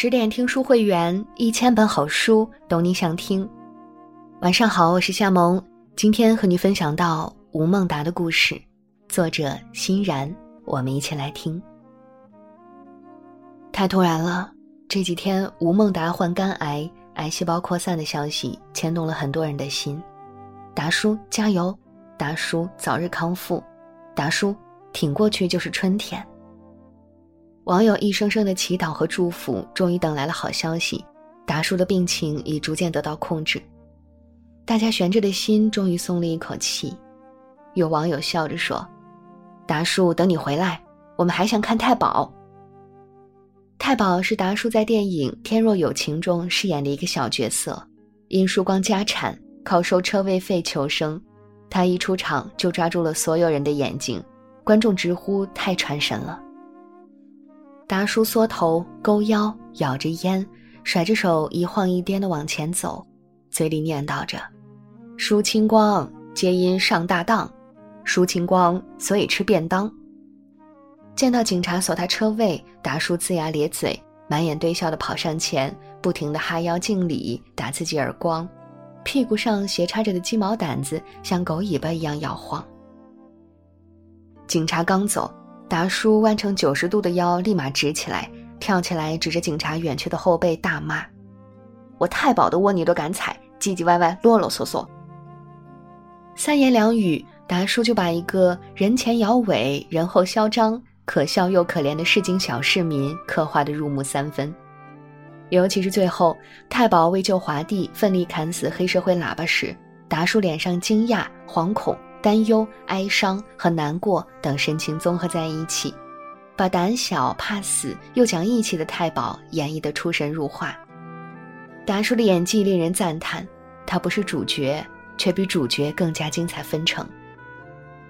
十点听书会员，一千本好书，懂你想听。晚上好，我是夏萌，今天和你分享到吴孟达的故事，作者欣然，我们一起来听。太突然了，这几天吴孟达患肝癌，癌细胞扩散的消息牵动了很多人的心。达叔加油，达叔早日康复，达叔挺过去就是春天。网友一声声的祈祷和祝福，终于等来了好消息，达叔的病情已逐渐得到控制，大家悬着的心终于松了一口气。有网友笑着说：“达叔，等你回来，我们还想看太保。”太保是达叔在电影《天若有情》中饰演的一个小角色，因输光家产，靠收车位费求生，他一出场就抓住了所有人的眼睛，观众直呼太传神了。达叔缩头勾腰，咬着烟，甩着手一晃一颠的往前走，嘴里念叨着：“舒清光皆因上大当，舒清光所以吃便当。”见到警察锁他车位，达叔龇牙咧嘴，满眼堆笑的跑上前，不停的哈腰敬礼，打自己耳光，屁股上斜插着的鸡毛掸子像狗尾巴一样摇晃。警察刚走。达叔弯成九十度的腰立马直起来，跳起来指着警察远去的后背大骂：“我太保的窝你都敢踩，唧唧歪歪，啰啰嗦嗦。”三言两语，达叔就把一个人前摇尾、人后嚣张、可笑又可怜的市井小市民刻画得入木三分。尤其是最后，太保为救华帝奋力砍死黑社会喇叭时，达叔脸上惊讶、惶恐。担忧、哀伤和难过等神情综合在一起，把胆小怕死又讲义气的太保演绎得出神入化。达叔的演技令人赞叹，他不是主角，却比主角更加精彩纷呈。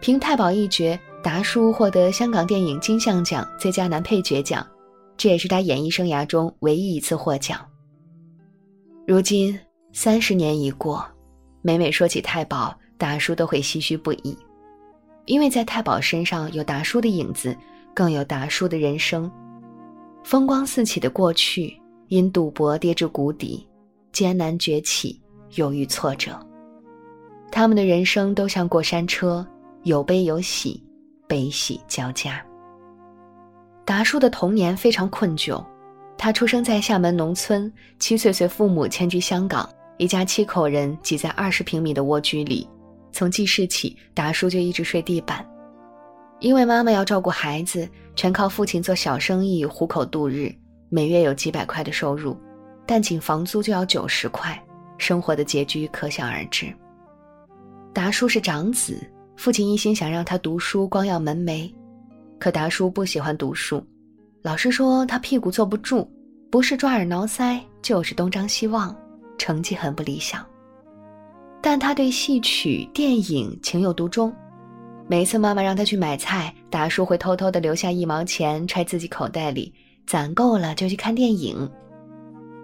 凭太保一角，达叔获得香港电影金像奖最佳男配角奖，这也是他演艺生涯中唯一一次获奖。如今三十年已过，每每说起太保。达叔都会唏嘘不已，因为在太保身上有达叔的影子，更有达叔的人生。风光四起的过去，因赌博跌至谷底，艰难崛起，又遇挫折。他们的人生都像过山车，有悲有喜，悲喜交加。达叔的童年非常困窘，他出生在厦门农村，七岁随父母迁居香港，一家七口人挤在二十平米的蜗居里。从记事起，达叔就一直睡地板，因为妈妈要照顾孩子，全靠父亲做小生意糊口度日，每月有几百块的收入，但仅房租就要九十块，生活的拮据可想而知。达叔是长子，父亲一心想让他读书，光耀门楣，可达叔不喜欢读书，老师说他屁股坐不住，不是抓耳挠腮，就是东张西望，成绩很不理想。但他对戏曲、电影情有独钟。每次妈妈让他去买菜，达叔会偷偷的留下一毛钱揣自己口袋里，攒够了就去看电影。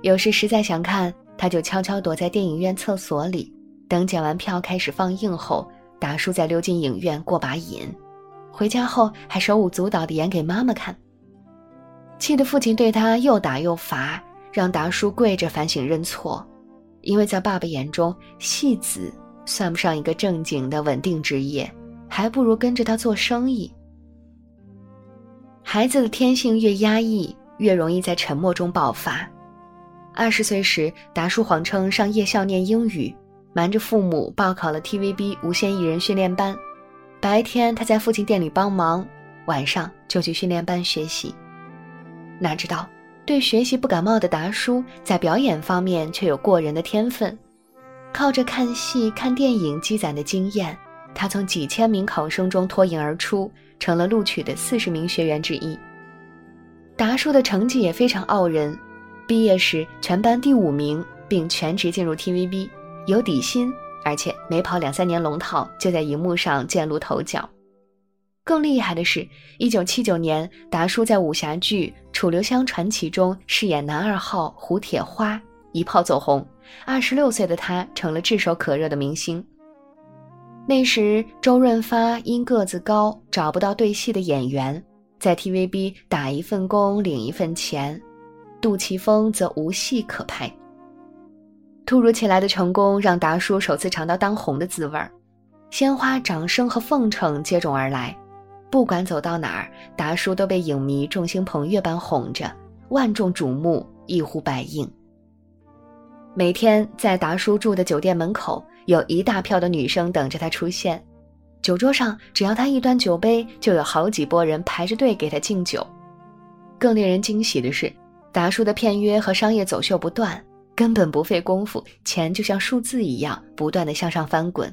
有时实在想看，他就悄悄躲在电影院厕所里，等检完票开始放映后，达叔再溜进影院过把瘾。回家后还手舞足蹈地演给妈妈看。气得父亲对他又打又罚，让达叔跪着反省认错。因为在爸爸眼中，戏子算不上一个正经的稳定职业，还不如跟着他做生意。孩子的天性越压抑，越容易在沉默中爆发。二十岁时，达叔谎称上夜校念英语，瞒着父母报考了 TVB 无线艺人训练班。白天他在父亲店里帮忙，晚上就去训练班学习。哪知道？对学习不感冒的达叔，在表演方面却有过人的天分。靠着看戏、看电影积攒的经验，他从几千名考生中脱颖而出，成了录取的四十名学员之一。达叔的成绩也非常傲人，毕业时全班第五名，并全职进入 TVB，有底薪，而且没跑两三年龙套，就在荧幕上崭露头角。更厉害的是，一九七九年，达叔在武侠剧《楚留香传奇》中饰演男二号胡铁花，一炮走红。二十六岁的他成了炙手可热的明星。那时，周润发因个子高找不到对戏的演员，在 TVB 打一份工领一份钱，杜琪峰则无戏可拍。突如其来的成功让达叔首次尝到当红的滋味儿，鲜花、掌声和奉承接踵而来。不管走到哪儿，达叔都被影迷众星捧月般哄着，万众瞩目，一呼百应。每天在达叔住的酒店门口，有一大票的女生等着他出现。酒桌上，只要他一端酒杯，就有好几拨人排着队给他敬酒。更令人惊喜的是，达叔的片约和商业走秀不断，根本不费功夫，钱就像数字一样不断的向上翻滚。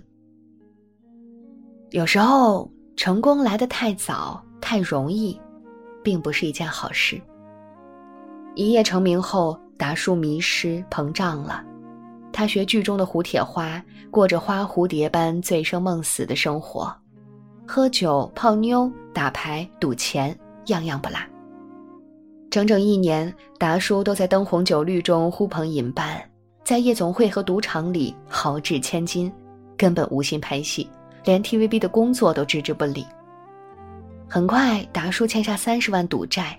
有时候，成功来得太早、太容易，并不是一件好事。一夜成名后。达叔迷失膨胀了，他学剧中的胡铁花，过着花蝴蝶般醉生梦死的生活，喝酒、泡妞、打牌、赌钱，样样不落。整整一年，达叔都在灯红酒绿中呼朋引伴，在夜总会和赌场里豪掷千金，根本无心拍戏，连 TVB 的工作都置之不理。很快，达叔欠下三十万赌债，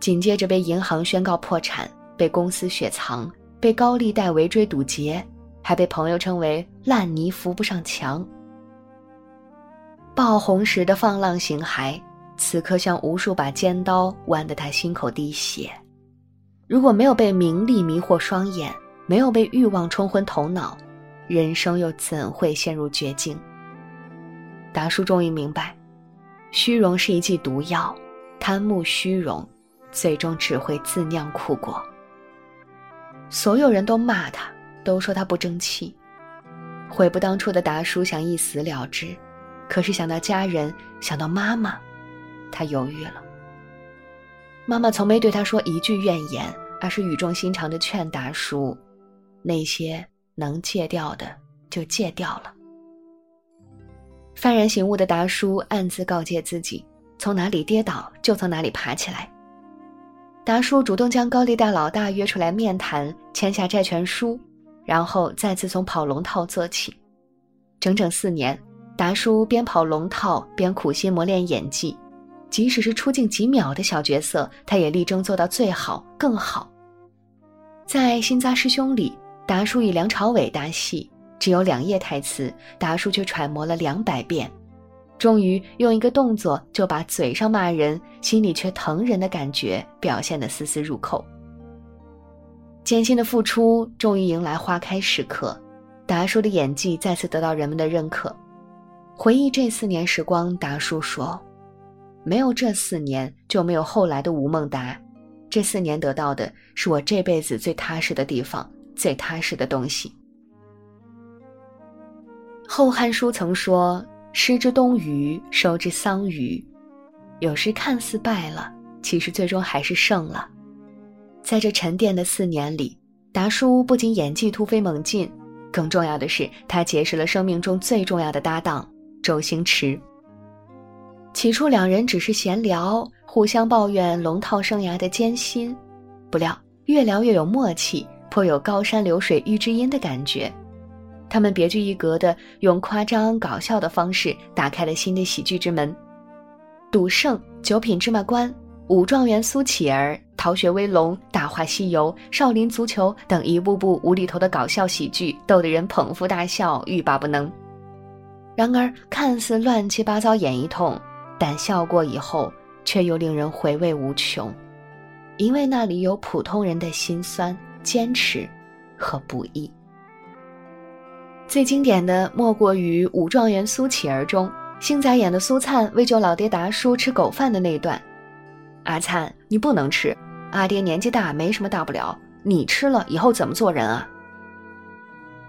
紧接着被银行宣告破产。被公司雪藏，被高利贷围追堵截，还被朋友称为“烂泥扶不上墙”。爆红时的放浪形骸，此刻像无数把尖刀剜得他心口滴血。如果没有被名利迷惑双眼，没有被欲望冲昏头脑，人生又怎会陷入绝境？达叔终于明白，虚荣是一剂毒药，贪慕虚荣，最终只会自酿苦果。所有人都骂他，都说他不争气。悔不当初的达叔想一死了之，可是想到家人，想到妈妈，他犹豫了。妈妈从没对他说一句怨言，而是语重心长的劝达叔：“那些能戒掉的就戒掉了。”幡然醒悟的达叔暗自告诫自己：从哪里跌倒，就从哪里爬起来。达叔主动将高利贷老大约出来面谈，签下债权书，然后再次从跑龙套做起。整整四年，达叔边跑龙套边苦心磨练演技，即使是出镜几秒的小角色，他也力争做到最好更好。在《新扎师兄》里，达叔与梁朝伟搭戏，只有两页台词，达叔却揣摩了两百遍。终于用一个动作就把嘴上骂人，心里却疼人的感觉表现得丝丝入扣。艰辛的付出终于迎来花开时刻，达叔的演技再次得到人们的认可。回忆这四年时光，达叔说：“没有这四年，就没有后来的吴孟达。这四年得到的是我这辈子最踏实的地方，最踏实的东西。”《后汉书》曾说。失之东隅，收之桑榆。有时看似败了，其实最终还是胜了。在这沉淀的四年里，达叔不仅演技突飞猛进，更重要的是，他结识了生命中最重要的搭档周星驰。起初两人只是闲聊，互相抱怨龙套生涯的艰辛，不料越聊越有默契，颇有高山流水遇知音的感觉。他们别具一格的用夸张搞笑的方式打开了新的喜剧之门，《赌圣》《九品芝麻官》《武状元苏乞儿》《逃学威龙》《大话西游》《少林足球》等一步步无厘头的搞笑喜剧，逗得人捧腹大笑，欲罢不能。然而，看似乱七八糟演一通，但笑过以后却又令人回味无穷，因为那里有普通人的辛酸、坚持和不易。最经典的莫过于《武状元苏乞儿》中，星仔演的苏灿为救老爹达叔吃狗饭的那段。阿灿，你不能吃，阿爹年纪大，没什么大不了，你吃了以后怎么做人啊？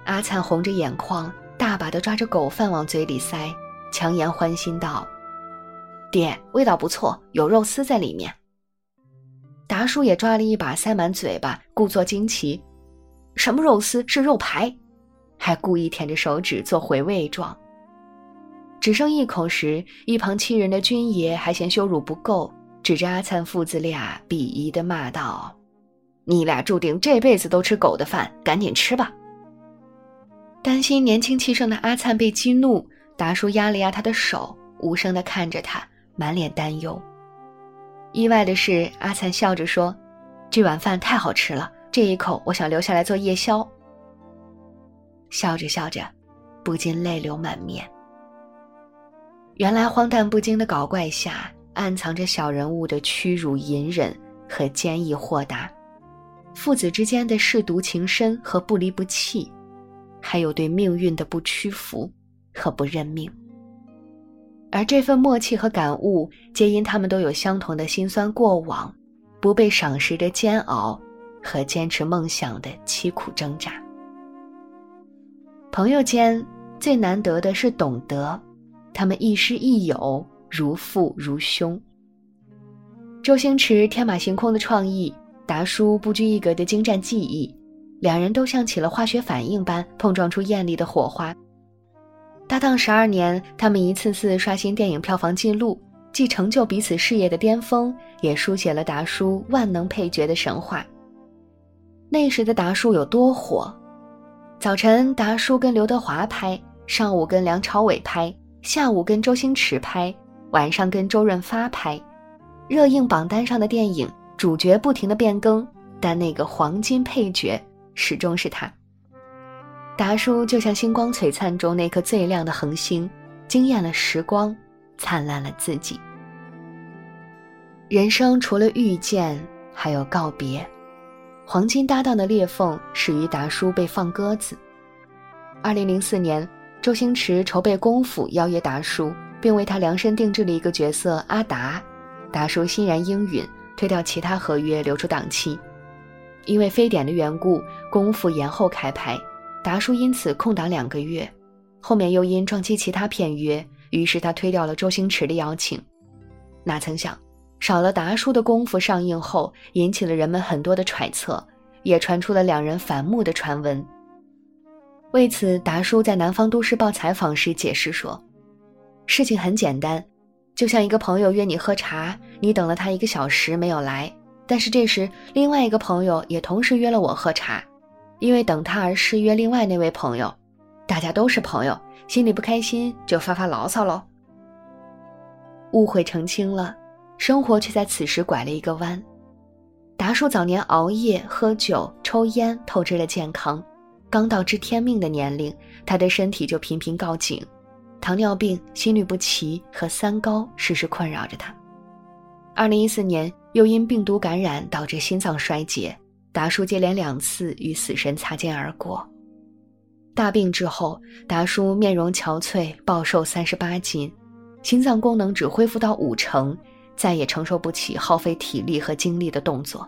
阿灿红着眼眶，大把的抓着狗饭往嘴里塞，强颜欢心道：“爹，味道不错，有肉丝在里面。”达叔也抓了一把塞满嘴巴，故作惊奇：“什么肉丝？是肉排。”还故意舔着手指做回味状。只剩一口时，一旁欺人的军爷还嫌羞辱不够，指着阿灿父子俩鄙夷的骂道：“你俩注定这辈子都吃狗的饭，赶紧吃吧！”担心年轻气盛的阿灿被激怒，达叔压了压他的手，无声的看着他，满脸担忧。意外的是，阿灿笑着说：“这碗饭太好吃了，这一口我想留下来做夜宵。笑着笑着，不禁泪流满面。原来荒诞不经的搞怪下，暗藏着小人物的屈辱隐忍和坚毅豁达，父子之间的舐犊情深和不离不弃，还有对命运的不屈服和不认命。而这份默契和感悟，皆因他们都有相同的辛酸过往，不被赏识的煎熬，和坚持梦想的凄苦挣扎。朋友间最难得的是懂得。他们亦师亦友，如父如兄。周星驰天马行空的创意，达叔不拘一格的精湛技艺，两人都像起了化学反应般碰撞出艳丽的火花。搭档十二年，他们一次次刷新电影票房纪录，既成就彼此事业的巅峰，也书写了达叔万能配角的神话。那时的达叔有多火？早晨达叔跟刘德华拍，上午跟梁朝伟拍。下午跟周星驰拍，晚上跟周润发拍，热映榜单上的电影主角不停的变更，但那个黄金配角始终是他。达叔就像星光璀璨中那颗最亮的恒星，惊艳了时光，灿烂了自己。人生除了遇见，还有告别。黄金搭档的裂缝始于达叔被放鸽子。二零零四年。周星驰筹备功夫，邀约达叔，并为他量身定制了一个角色阿达。达叔欣然应允，推掉其他合约，留出档期。因为非典的缘故，功夫延后开拍，达叔因此空档两个月。后面又因撞击其他片约，于是他推掉了周星驰的邀请。哪曾想，少了达叔的功夫上映后，引起了人们很多的揣测，也传出了两人反目的传闻。为此，达叔在《南方都市报》采访时解释说：“事情很简单，就像一个朋友约你喝茶，你等了他一个小时没有来，但是这时另外一个朋友也同时约了我喝茶，因为等他而失约另外那位朋友，大家都是朋友，心里不开心就发发牢骚喽。误会澄清了，生活却在此时拐了一个弯。达叔早年熬夜、喝酒、抽烟，透支了健康。”刚到知天命的年龄，他的身体就频频告警，糖尿病、心律不齐和三高时时困扰着他。二零一四年，又因病毒感染导致心脏衰竭，达叔接连两次与死神擦肩而过。大病之后，达叔面容憔悴，暴瘦三十八斤，心脏功能只恢复到五成，再也承受不起耗费体力和精力的动作。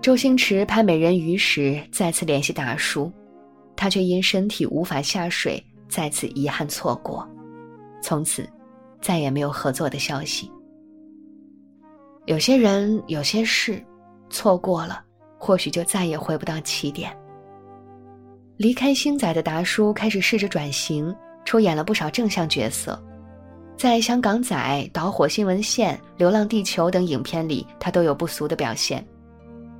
周星驰拍《美人鱼》时再次联系达叔，他却因身体无法下水，再次遗憾错过，从此再也没有合作的消息。有些人，有些事，错过了，或许就再也回不到起点。离开星仔的达叔开始试着转型，出演了不少正向角色，在《香港仔》《导火新闻线》《流浪地球》等影片里，他都有不俗的表现。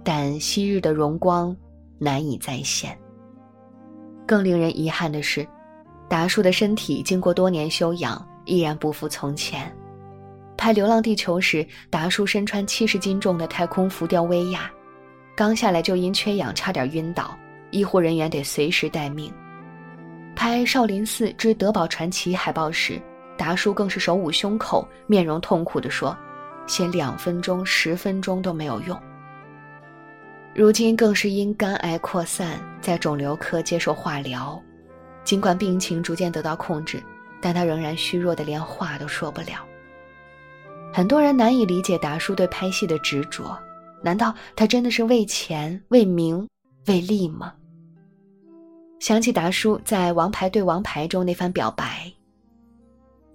但昔日的荣光难以再现。更令人遗憾的是，达叔的身体经过多年休养，依然不复从前。拍《流浪地球》时，达叔身穿七十斤重的太空浮吊威亚，刚下来就因缺氧差点晕倒，医护人员得随时待命。拍《少林寺之德宝传奇》海报时，达叔更是手捂胸口，面容痛苦地说：“写两分钟、十分钟都没有用。”如今更是因肝癌扩散，在肿瘤科接受化疗。尽管病情逐渐得到控制，但他仍然虚弱的连话都说不了。很多人难以理解达叔对拍戏的执着，难道他真的是为钱、为名、为利吗？想起达叔在《王牌对王牌》中那番表白：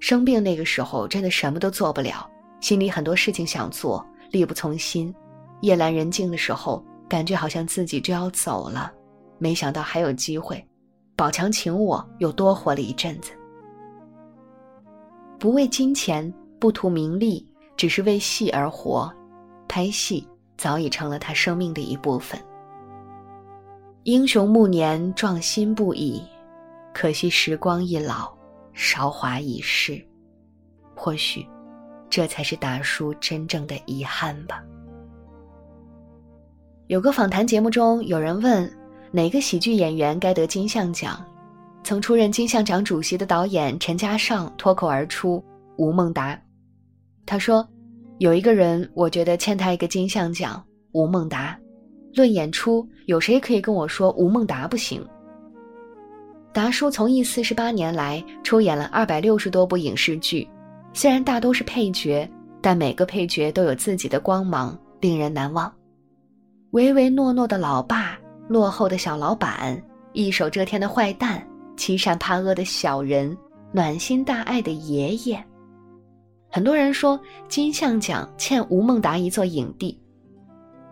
生病那个时候真的什么都做不了，心里很多事情想做，力不从心。夜阑人静的时候。感觉好像自己就要走了，没想到还有机会。宝强请我，又多活了一阵子。不为金钱，不图名利，只是为戏而活，拍戏早已成了他生命的一部分。英雄暮年，壮心不已，可惜时光易老，韶华已逝。或许，这才是达叔真正的遗憾吧。有个访谈节目中，有人问哪个喜剧演员该得金像奖，曾出任金像奖主席的导演陈嘉上脱口而出：“吴孟达。”他说：“有一个人，我觉得欠他一个金像奖，吴孟达。论演出，有谁可以跟我说吴孟达不行？”达叔从艺四十八年来，出演了二百六十多部影视剧，虽然大都是配角，但每个配角都有自己的光芒，令人难忘。唯唯诺诺的老爸，落后的小老板，一手遮天的坏蛋，欺善怕恶的小人，暖心大爱的爷爷。很多人说金像奖欠吴孟达一座影帝，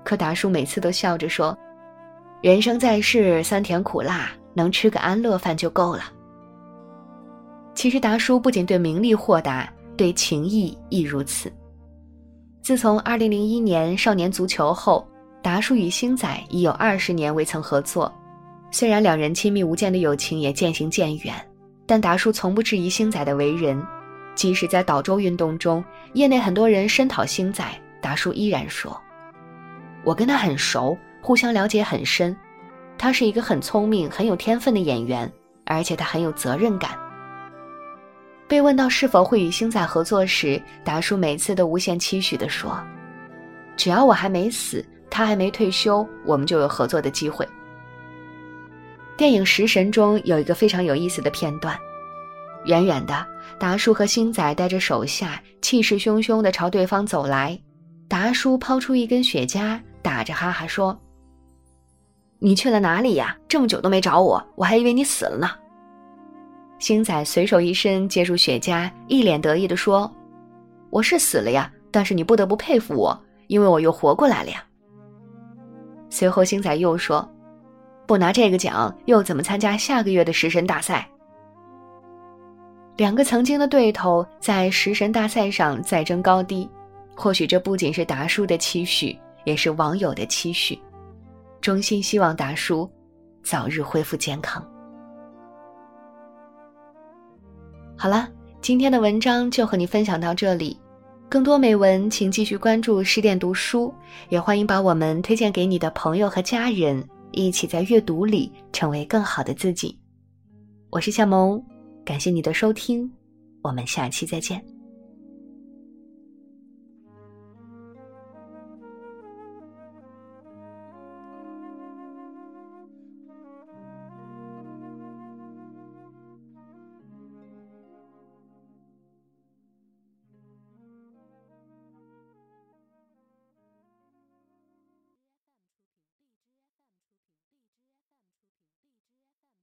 可达叔每次都笑着说：“人生在世，酸甜苦辣，能吃个安乐饭就够了。”其实达叔不仅对名利豁达，对情谊亦如此。自从2001年少年足球后。达叔与星仔已有二十年未曾合作，虽然两人亲密无间的友情也渐行渐远，但达叔从不质疑星仔的为人。即使在岛舟运动中，业内很多人声讨星仔，达叔依然说：“我跟他很熟，互相了解很深。他是一个很聪明、很有天分的演员，而且他很有责任感。”被问到是否会与星仔合作时，达叔每次都无限期许地说：“只要我还没死。”他还没退休，我们就有合作的机会。电影《食神》中有一个非常有意思的片段，远远的，达叔和星仔带着手下，气势汹汹地朝对方走来。达叔抛出一根雪茄，打着哈哈说：“你去了哪里呀？这么久都没找我，我还以为你死了呢。”星仔随手一伸，接住雪茄，一脸得意地说：“我是死了呀，但是你不得不佩服我，因为我又活过来了呀。”随后，星仔又说：“不拿这个奖，又怎么参加下个月的食神大赛？”两个曾经的对头在食神大赛上再争高低，或许这不仅是达叔的期许，也是网友的期许。衷心希望达叔早日恢复健康。好了，今天的文章就和你分享到这里。更多美文，请继续关注十点读书，也欢迎把我们推荐给你的朋友和家人，一起在阅读里成为更好的自己。我是夏萌，感谢你的收听，我们下期再见。